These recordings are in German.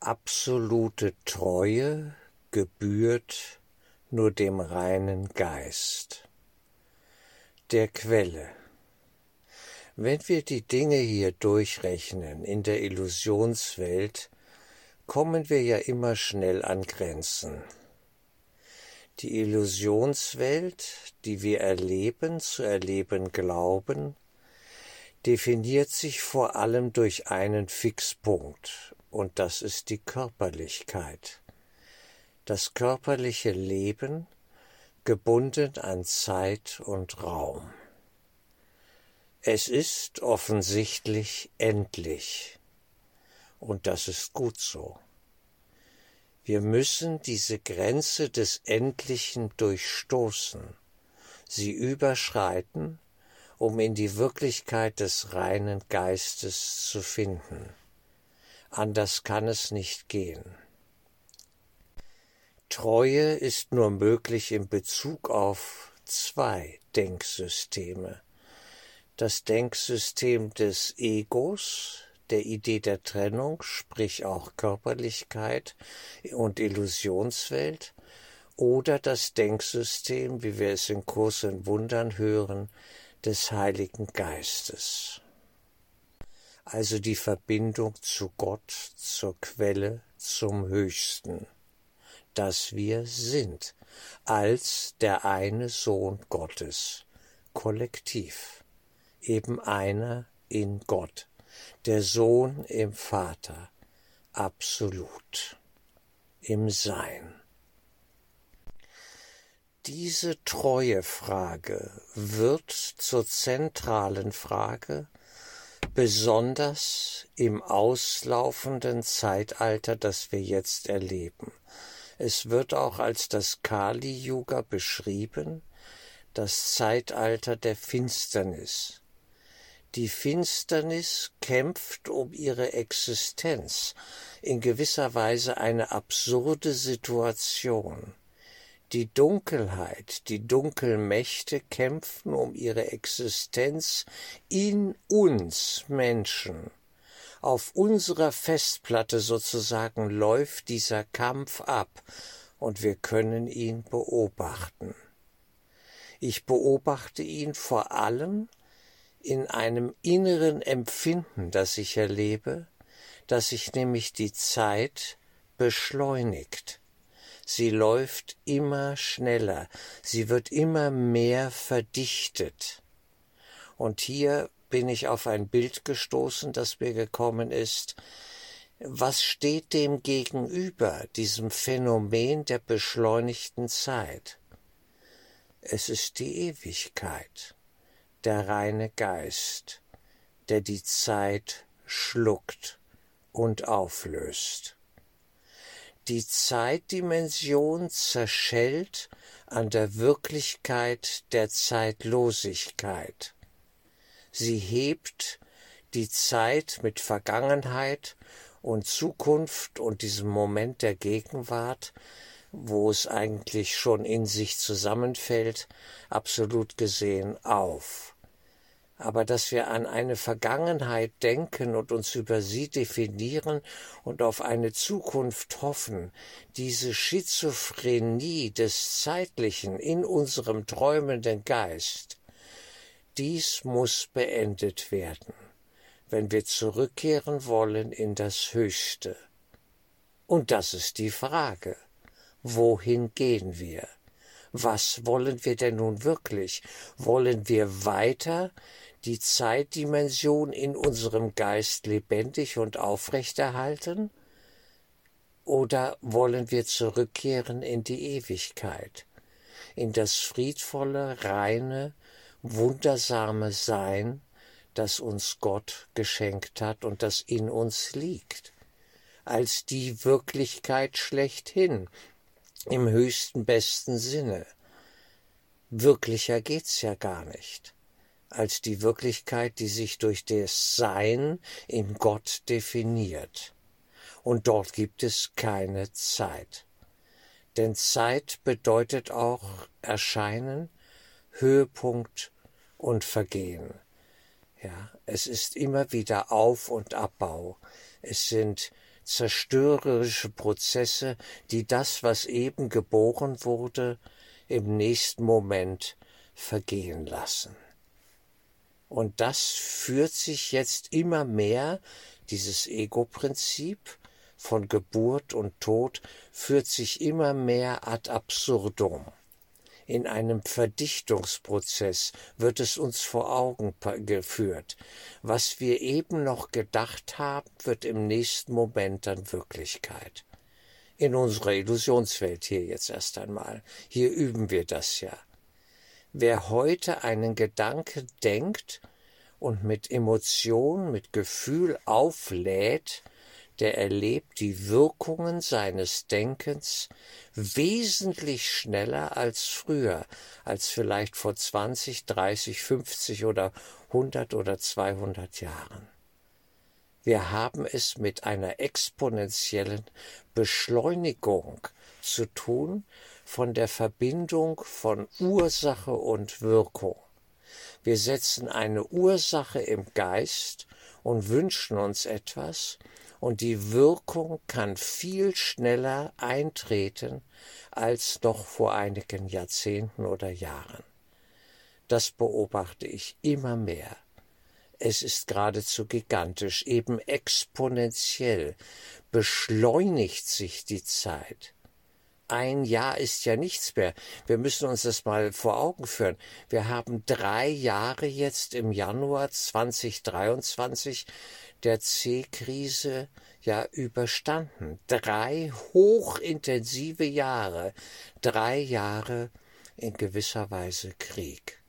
Absolute Treue gebührt nur dem reinen Geist, der Quelle. Wenn wir die Dinge hier durchrechnen in der Illusionswelt, kommen wir ja immer schnell an Grenzen. Die Illusionswelt, die wir erleben, zu erleben glauben, definiert sich vor allem durch einen Fixpunkt, und das ist die Körperlichkeit. Das körperliche Leben gebunden an Zeit und Raum. Es ist offensichtlich endlich, und das ist gut so. Wir müssen diese Grenze des Endlichen durchstoßen, sie überschreiten, um in die Wirklichkeit des reinen Geistes zu finden. Anders kann es nicht gehen. Treue ist nur möglich in Bezug auf zwei Denksysteme. Das Denksystem des Egos, der Idee der Trennung, sprich auch Körperlichkeit und Illusionswelt, oder das Denksystem, wie wir es in Kurs in Wundern hören, des Heiligen Geistes also die Verbindung zu Gott, zur Quelle, zum Höchsten, dass wir sind, als der eine Sohn Gottes, kollektiv, eben einer in Gott, der Sohn im Vater, absolut, im Sein. Diese treue Frage wird zur zentralen Frage besonders im auslaufenden Zeitalter, das wir jetzt erleben. Es wird auch als das Kali-Yuga beschrieben, das Zeitalter der Finsternis. Die Finsternis kämpft um ihre Existenz, in gewisser Weise eine absurde Situation. Die Dunkelheit, die Dunkelmächte kämpfen um ihre Existenz in uns Menschen. Auf unserer Festplatte sozusagen läuft dieser Kampf ab und wir können ihn beobachten. Ich beobachte ihn vor allem in einem inneren Empfinden, das ich erlebe, dass sich nämlich die Zeit beschleunigt. Sie läuft immer schneller, sie wird immer mehr verdichtet. Und hier bin ich auf ein Bild gestoßen, das mir gekommen ist. Was steht dem gegenüber, diesem Phänomen der beschleunigten Zeit? Es ist die Ewigkeit, der reine Geist, der die Zeit schluckt und auflöst. Die Zeitdimension zerschellt an der Wirklichkeit der Zeitlosigkeit. Sie hebt die Zeit mit Vergangenheit und Zukunft und diesem Moment der Gegenwart, wo es eigentlich schon in sich zusammenfällt, absolut gesehen auf aber dass wir an eine Vergangenheit denken und uns über sie definieren und auf eine Zukunft hoffen, diese Schizophrenie des Zeitlichen in unserem träumenden Geist, dies muss beendet werden, wenn wir zurückkehren wollen in das Höchste. Und das ist die Frage. Wohin gehen wir? Was wollen wir denn nun wirklich? Wollen wir weiter die Zeitdimension in unserem Geist lebendig und aufrechterhalten? Oder wollen wir zurückkehren in die Ewigkeit, in das friedvolle, reine, wundersame Sein, das uns Gott geschenkt hat und das in uns liegt, als die Wirklichkeit schlechthin, im höchsten besten Sinne. Wirklicher geht's ja gar nicht als die Wirklichkeit, die sich durch das Sein in Gott definiert. Und dort gibt es keine Zeit. Denn Zeit bedeutet auch Erscheinen, Höhepunkt und Vergehen. Ja, es ist immer wieder Auf- und Abbau. Es sind zerstörerische Prozesse, die das, was eben geboren wurde, im nächsten Moment vergehen lassen. Und das führt sich jetzt immer mehr, dieses Ego-Prinzip von Geburt und Tod, führt sich immer mehr ad absurdum. In einem Verdichtungsprozess wird es uns vor Augen geführt. Was wir eben noch gedacht haben, wird im nächsten Moment dann Wirklichkeit. In unserer Illusionswelt hier jetzt erst einmal. Hier üben wir das ja. Wer heute einen Gedanke denkt und mit Emotion, mit Gefühl auflädt, der erlebt die Wirkungen seines Denkens wesentlich schneller als früher, als vielleicht vor 20, 30, 50 oder 100 oder 200 Jahren. Wir haben es mit einer exponentiellen Beschleunigung zu tun von der Verbindung von Ursache und Wirkung. Wir setzen eine Ursache im Geist und wünschen uns etwas, und die Wirkung kann viel schneller eintreten als noch vor einigen Jahrzehnten oder Jahren. Das beobachte ich immer mehr. Es ist geradezu gigantisch, eben exponentiell beschleunigt sich die Zeit. Ein Jahr ist ja nichts mehr. Wir müssen uns das mal vor Augen führen. Wir haben drei Jahre jetzt im Januar 2023 der C-Krise ja überstanden. Drei hochintensive Jahre, drei Jahre in gewisser Weise Krieg.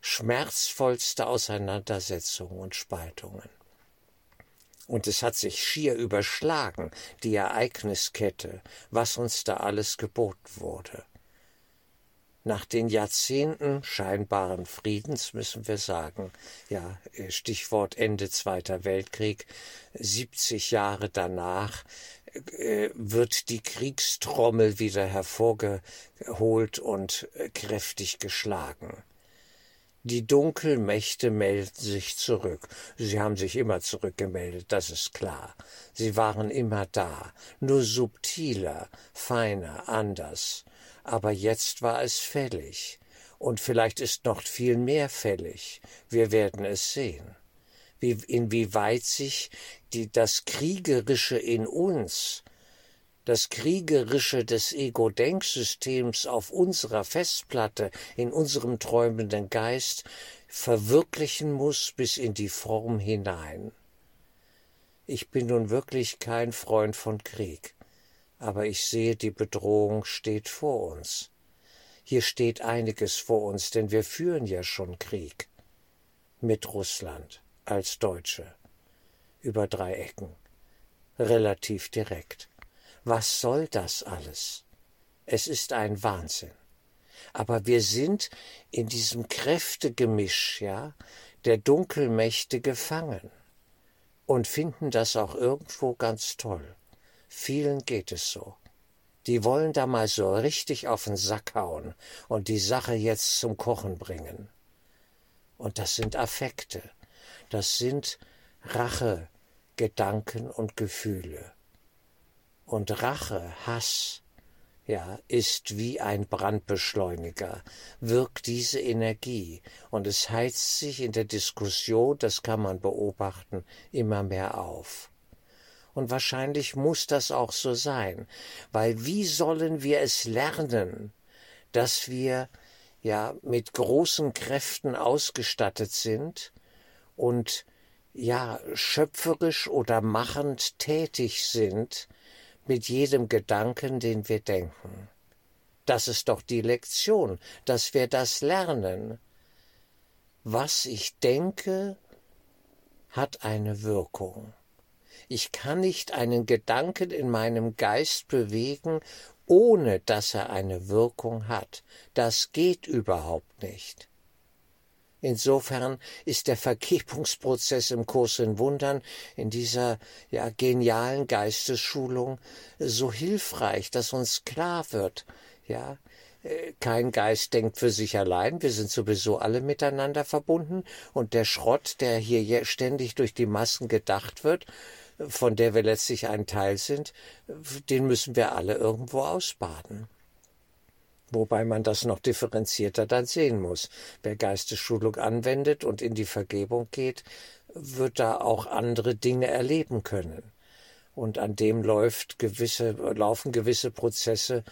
Schmerzvollste Auseinandersetzungen und Spaltungen. Und es hat sich schier überschlagen, die Ereigniskette, was uns da alles geboten wurde. Nach den Jahrzehnten scheinbaren Friedens müssen wir sagen, ja, Stichwort Ende Zweiter Weltkrieg, 70 Jahre danach äh, wird die Kriegstrommel wieder hervorgeholt und äh, kräftig geschlagen. Die Dunkelmächte melden sich zurück. Sie haben sich immer zurückgemeldet, das ist klar. Sie waren immer da, nur subtiler, feiner, anders aber jetzt war es fällig, und vielleicht ist noch viel mehr fällig. Wir werden es sehen. Wie, inwieweit sich die, das Kriegerische in uns, das Kriegerische des Ego-Denksystems auf unserer Festplatte, in unserem träumenden Geist, verwirklichen muss bis in die Form hinein. Ich bin nun wirklich kein Freund von Krieg aber ich sehe, die Bedrohung steht vor uns. Hier steht einiges vor uns, denn wir führen ja schon Krieg mit Russland als Deutsche über drei Ecken, relativ direkt. Was soll das alles? Es ist ein Wahnsinn. Aber wir sind in diesem Kräftegemisch, ja, der Dunkelmächte gefangen und finden das auch irgendwo ganz toll. Vielen geht es so. Die wollen da mal so richtig auf den Sack hauen und die Sache jetzt zum Kochen bringen. Und das sind Affekte, das sind Rache, Gedanken und Gefühle. Und Rache, Hass, ja, ist wie ein Brandbeschleuniger, wirkt diese Energie, und es heizt sich in der Diskussion, das kann man beobachten, immer mehr auf. Und wahrscheinlich muss das auch so sein, weil wie sollen wir es lernen, dass wir ja mit großen Kräften ausgestattet sind und ja schöpferisch oder machend tätig sind mit jedem Gedanken, den wir denken. Das ist doch die Lektion, dass wir das lernen. Was ich denke, hat eine Wirkung. Ich kann nicht einen Gedanken in meinem Geist bewegen, ohne dass er eine Wirkung hat. Das geht überhaupt nicht. Insofern ist der Vergebungsprozess im Kurs in Wundern, in dieser ja, genialen Geistesschulung so hilfreich, dass uns klar wird, ja, äh, kein Geist denkt für sich allein, wir sind sowieso alle miteinander verbunden und der Schrott, der hier ständig durch die Massen gedacht wird, von der wir letztlich ein Teil sind, den müssen wir alle irgendwo ausbaden. Wobei man das noch differenzierter dann sehen muss. Wer Geistesschulung anwendet und in die Vergebung geht, wird da auch andere Dinge erleben können. Und an dem läuft gewisse, laufen gewisse Prozesse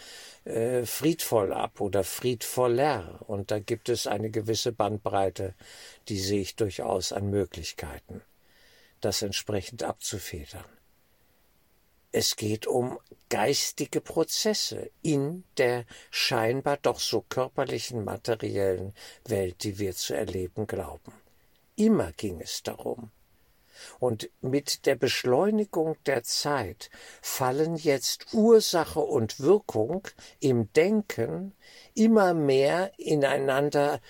äh, friedvoll ab oder friedvoller. Und da gibt es eine gewisse Bandbreite, die sehe ich durchaus an Möglichkeiten, das entsprechend abzufedern. Es geht um geistige Prozesse in der scheinbar doch so körperlichen, materiellen Welt, die wir zu erleben glauben. Immer ging es darum. Und mit der Beschleunigung der Zeit fallen jetzt Ursache und Wirkung im Denken immer mehr ineinander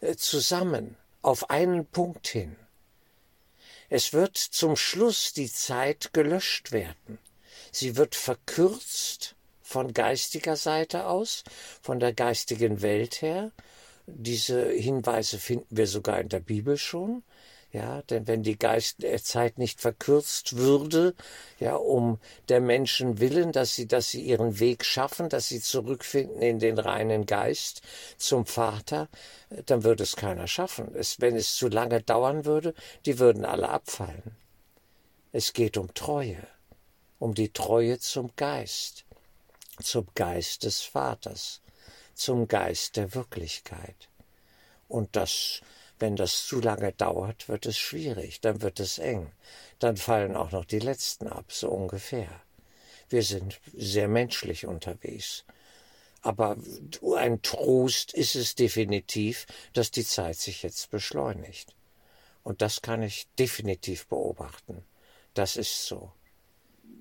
äh, zusammen, auf einen Punkt hin. Es wird zum Schluss die Zeit gelöscht werden. Sie wird verkürzt von geistiger Seite aus, von der geistigen Welt her. Diese Hinweise finden wir sogar in der Bibel schon. Ja, denn wenn die Geist der Zeit nicht verkürzt würde, ja, um der Menschen willen, dass sie, dass sie ihren Weg schaffen, dass sie zurückfinden in den reinen Geist zum Vater, dann würde es keiner schaffen. Es, wenn es zu lange dauern würde, die würden alle abfallen. Es geht um Treue um die Treue zum Geist, zum Geist des Vaters, zum Geist der Wirklichkeit. Und das, wenn das zu lange dauert, wird es schwierig, dann wird es eng, dann fallen auch noch die Letzten ab, so ungefähr. Wir sind sehr menschlich unterwegs. Aber ein Trost ist es definitiv, dass die Zeit sich jetzt beschleunigt. Und das kann ich definitiv beobachten. Das ist so.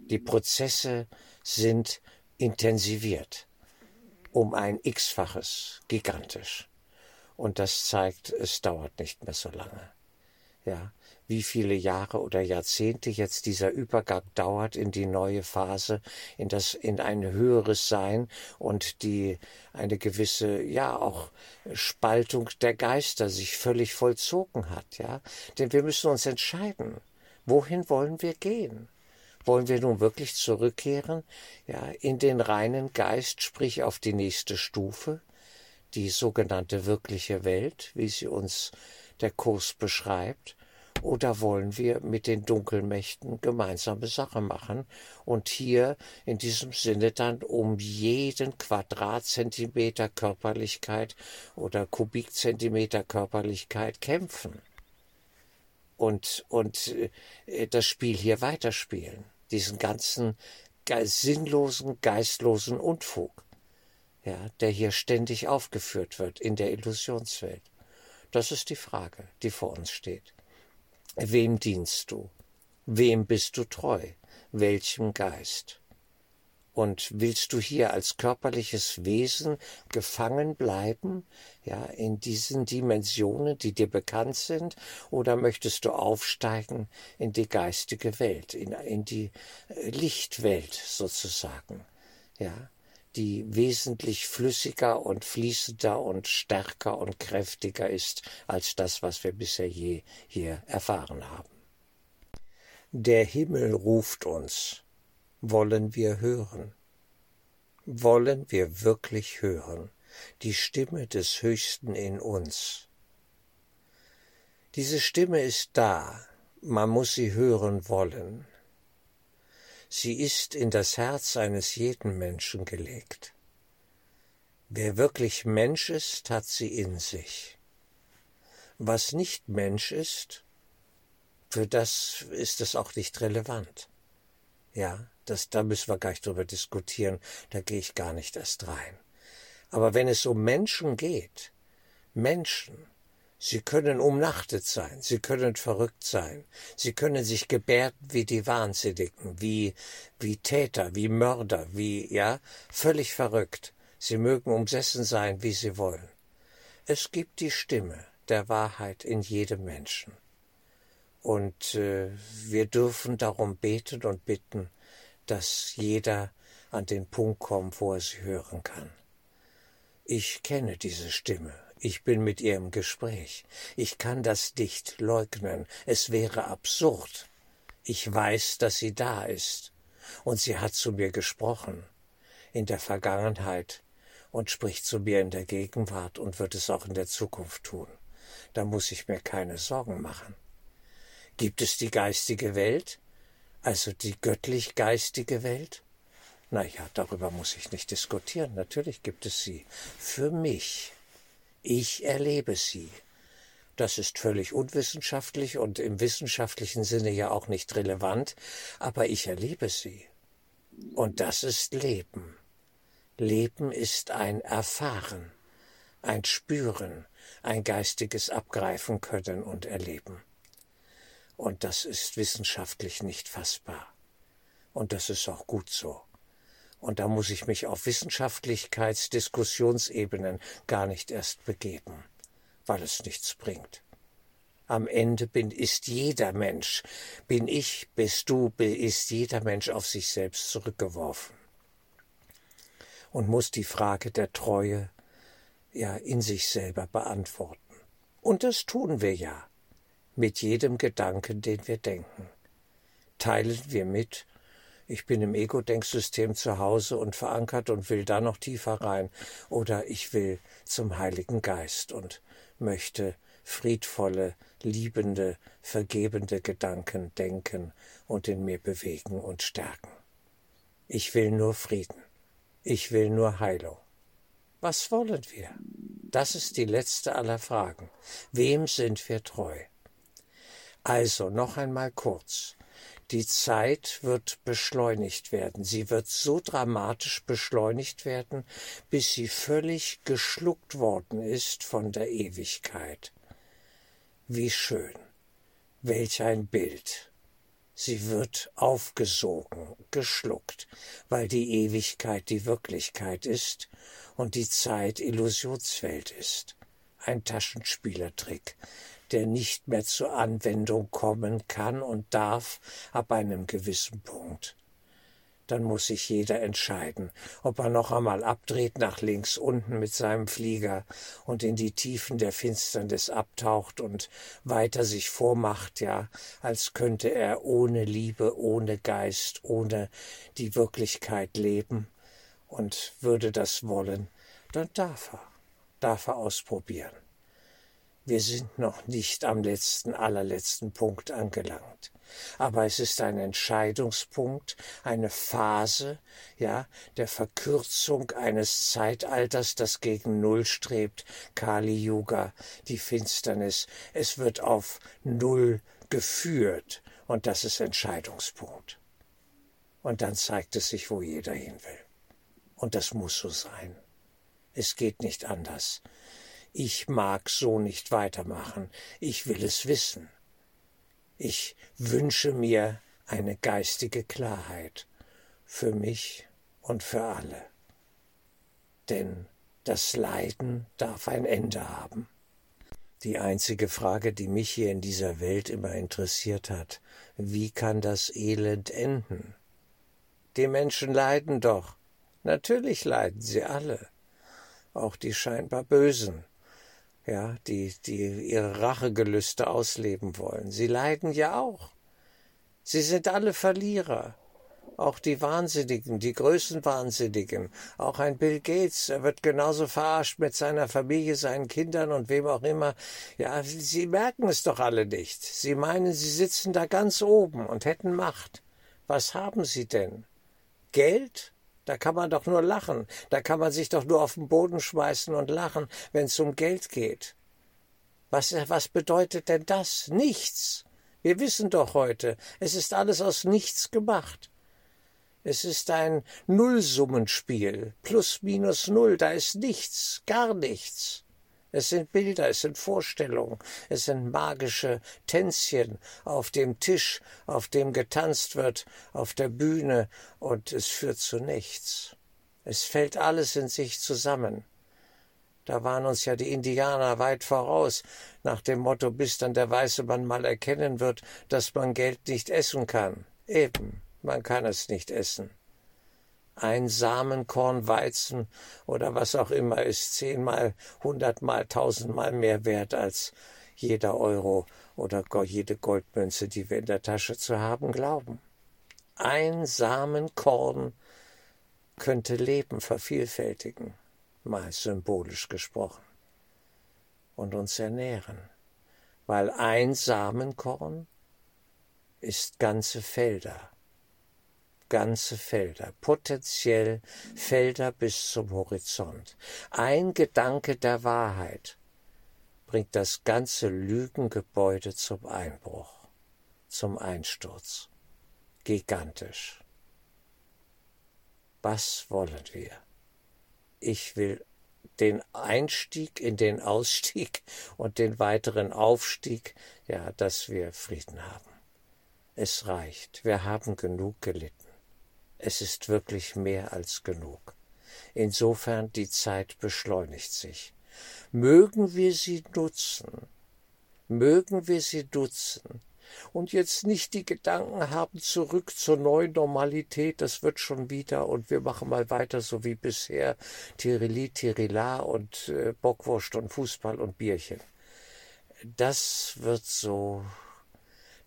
Die Prozesse sind intensiviert um ein x-faches, gigantisch. Und das zeigt, es dauert nicht mehr so lange. Ja, wie viele Jahre oder Jahrzehnte jetzt dieser Übergang dauert in die neue Phase, in das, in ein höheres Sein und die, eine gewisse, ja, auch Spaltung der Geister sich völlig vollzogen hat, ja. Denn wir müssen uns entscheiden. Wohin wollen wir gehen? Wollen wir nun wirklich zurückkehren, ja, in den reinen Geist, sprich auf die nächste Stufe, die sogenannte wirkliche Welt, wie sie uns der Kurs beschreibt, oder wollen wir mit den Dunkelmächten gemeinsame Sache machen und hier in diesem Sinne dann um jeden Quadratzentimeter Körperlichkeit oder Kubikzentimeter Körperlichkeit kämpfen und, und äh, das Spiel hier weiterspielen diesen ganzen sinnlosen, geistlosen Unfug, ja, der hier ständig aufgeführt wird in der Illusionswelt. Das ist die Frage, die vor uns steht. Wem dienst du? Wem bist du treu? Welchem Geist? Und willst du hier als körperliches Wesen gefangen bleiben, ja, in diesen Dimensionen, die dir bekannt sind, oder möchtest du aufsteigen in die geistige Welt, in, in die äh, Lichtwelt sozusagen, ja, die wesentlich flüssiger und fließender und stärker und kräftiger ist als das, was wir bisher je hier erfahren haben. Der Himmel ruft uns, wollen wir hören? Wollen wir wirklich hören die Stimme des Höchsten in uns? Diese Stimme ist da, man muss sie hören wollen. Sie ist in das Herz eines jeden Menschen gelegt. Wer wirklich Mensch ist, hat sie in sich. Was nicht Mensch ist, für das ist es auch nicht relevant. Ja, das, da müssen wir gar nicht drüber diskutieren, da gehe ich gar nicht erst rein. Aber wenn es um Menschen geht, Menschen, sie können umnachtet sein, sie können verrückt sein, sie können sich gebärden wie die Wahnsinnigen, wie, wie Täter, wie Mörder, wie, ja, völlig verrückt. Sie mögen umsessen sein, wie sie wollen. Es gibt die Stimme der Wahrheit in jedem Menschen. Und äh, wir dürfen darum beten und bitten, dass jeder an den Punkt kommt, wo er sie hören kann. Ich kenne diese Stimme. Ich bin mit ihr im Gespräch. Ich kann das nicht leugnen. Es wäre absurd. Ich weiß, dass sie da ist. Und sie hat zu mir gesprochen. In der Vergangenheit und spricht zu mir in der Gegenwart und wird es auch in der Zukunft tun. Da muss ich mir keine Sorgen machen. Gibt es die geistige Welt? Also die göttlich geistige Welt? Na ja, darüber muss ich nicht diskutieren. Natürlich gibt es sie. Für mich. Ich erlebe sie. Das ist völlig unwissenschaftlich und im wissenschaftlichen Sinne ja auch nicht relevant, aber ich erlebe sie. Und das ist Leben. Leben ist ein Erfahren, ein Spüren, ein geistiges Abgreifen können und erleben. Und das ist wissenschaftlich nicht fassbar. Und das ist auch gut so. Und da muss ich mich auf Wissenschaftlichkeitsdiskussionsebenen gar nicht erst begeben, weil es nichts bringt. Am Ende bin, ist jeder Mensch, bin ich, bist du, ist jeder Mensch auf sich selbst zurückgeworfen und muss die Frage der Treue ja in sich selber beantworten. Und das tun wir ja mit jedem Gedanken, den wir denken. Teilen wir mit, ich bin im Ego-Denksystem zu Hause und verankert und will da noch tiefer rein, oder ich will zum Heiligen Geist und möchte friedvolle, liebende, vergebende Gedanken denken und in mir bewegen und stärken. Ich will nur Frieden. Ich will nur Heilung. Was wollen wir? Das ist die letzte aller Fragen. Wem sind wir treu? Also noch einmal kurz. Die Zeit wird beschleunigt werden. Sie wird so dramatisch beschleunigt werden, bis sie völlig geschluckt worden ist von der Ewigkeit. Wie schön. Welch ein Bild. Sie wird aufgesogen, geschluckt, weil die Ewigkeit die Wirklichkeit ist und die Zeit Illusionswelt ist. Ein Taschenspielertrick, der nicht mehr zur Anwendung kommen kann und darf ab einem gewissen Punkt dann muss sich jeder entscheiden, ob er noch einmal abdreht nach links unten mit seinem Flieger und in die Tiefen der Finsternis abtaucht und weiter sich vormacht, ja, als könnte er ohne Liebe, ohne Geist, ohne die Wirklichkeit leben und würde das wollen, dann darf er, darf er ausprobieren. Wir sind noch nicht am letzten, allerletzten Punkt angelangt aber es ist ein Entscheidungspunkt, eine Phase, ja, der Verkürzung eines Zeitalters, das gegen Null strebt, Kali Yuga, die Finsternis. Es wird auf Null geführt und das ist Entscheidungspunkt. Und dann zeigt es sich, wo jeder hin will. Und das muss so sein. Es geht nicht anders. Ich mag so nicht weitermachen. Ich will es wissen. Ich wünsche mir eine geistige Klarheit für mich und für alle. Denn das Leiden darf ein Ende haben. Die einzige Frage, die mich hier in dieser Welt immer interessiert hat, wie kann das Elend enden? Die Menschen leiden doch. Natürlich leiden sie alle. Auch die scheinbar Bösen ja, die, die ihre Rachegelüste ausleben wollen. Sie leiden ja auch. Sie sind alle Verlierer. Auch die Wahnsinnigen, die Größenwahnsinnigen. Auch ein Bill Gates, er wird genauso verarscht mit seiner Familie, seinen Kindern und wem auch immer. Ja, sie merken es doch alle nicht. Sie meinen, sie sitzen da ganz oben und hätten Macht. Was haben sie denn? Geld? Da kann man doch nur lachen. Da kann man sich doch nur auf den Boden schmeißen und lachen, wenn es um Geld geht. Was, was bedeutet denn das? Nichts. Wir wissen doch heute, es ist alles aus nichts gemacht. Es ist ein Nullsummenspiel. Plus minus null, da ist nichts, gar nichts. Es sind Bilder, es sind Vorstellungen, es sind magische Tänzchen auf dem Tisch, auf dem getanzt wird, auf der Bühne, und es führt zu nichts. Es fällt alles in sich zusammen. Da waren uns ja die Indianer weit voraus, nach dem Motto, bis dann der weiße Mann mal erkennen wird, dass man Geld nicht essen kann. Eben, man kann es nicht essen. Ein Samenkorn Weizen oder was auch immer ist zehnmal, hundertmal, tausendmal mehr wert als jeder Euro oder jede Goldmünze, die wir in der Tasche zu haben glauben. Ein Samenkorn könnte Leben vervielfältigen, mal symbolisch gesprochen, und uns ernähren, weil ein Samenkorn ist ganze Felder, ganze Felder, potenziell Felder bis zum Horizont. Ein Gedanke der Wahrheit bringt das ganze Lügengebäude zum Einbruch, zum Einsturz. Gigantisch. Was wollen wir? Ich will den Einstieg in den Ausstieg und den weiteren Aufstieg, ja, dass wir Frieden haben. Es reicht, wir haben genug gelitten. Es ist wirklich mehr als genug. Insofern die Zeit beschleunigt sich. Mögen wir sie nutzen, mögen wir sie nutzen und jetzt nicht die Gedanken haben, zurück zur neuen Normalität, das wird schon wieder und wir machen mal weiter so wie bisher, Tirili, Tirila und äh, Bockwurst und Fußball und Bierchen. Das wird so,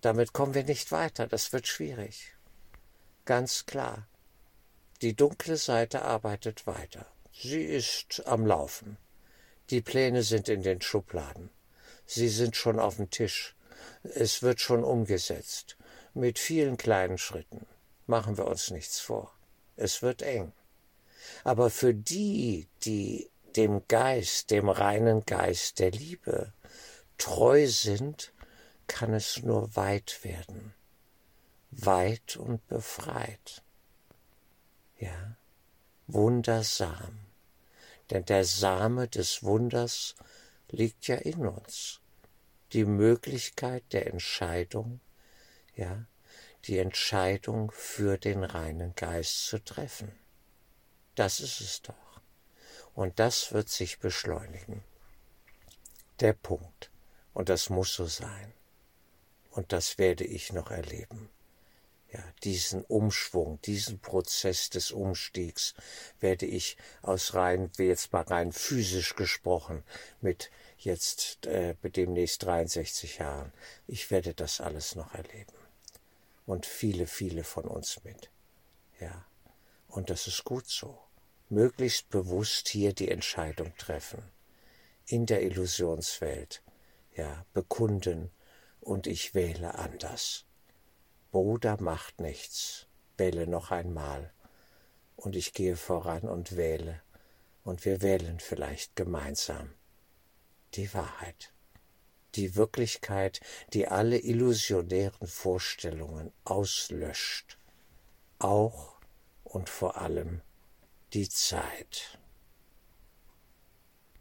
damit kommen wir nicht weiter, das wird schwierig. Ganz klar. Die dunkle Seite arbeitet weiter. Sie ist am Laufen. Die Pläne sind in den Schubladen. Sie sind schon auf dem Tisch. Es wird schon umgesetzt. Mit vielen kleinen Schritten. Machen wir uns nichts vor. Es wird eng. Aber für die, die dem Geist, dem reinen Geist der Liebe treu sind, kann es nur weit werden. Weit und befreit. Ja, wundersam denn der Same des Wunders liegt ja in uns. Die Möglichkeit der Entscheidung, ja, die Entscheidung für den reinen Geist zu treffen. Das ist es doch. Und das wird sich beschleunigen. Der Punkt. Und das muss so sein. Und das werde ich noch erleben ja, diesen Umschwung, diesen Prozess des Umstiegs werde ich aus rein, wie jetzt mal rein physisch gesprochen, mit jetzt äh, demnächst 63 Jahren, ich werde das alles noch erleben. Und viele, viele von uns mit. Ja. Und das ist gut so. Möglichst bewusst hier die Entscheidung treffen. In der Illusionswelt. Ja, bekunden und ich wähle anders Bruder macht nichts, wähle noch einmal. Und ich gehe voran und wähle, und wir wählen vielleicht gemeinsam. Die Wahrheit, die Wirklichkeit, die alle illusionären Vorstellungen auslöscht, auch und vor allem die Zeit.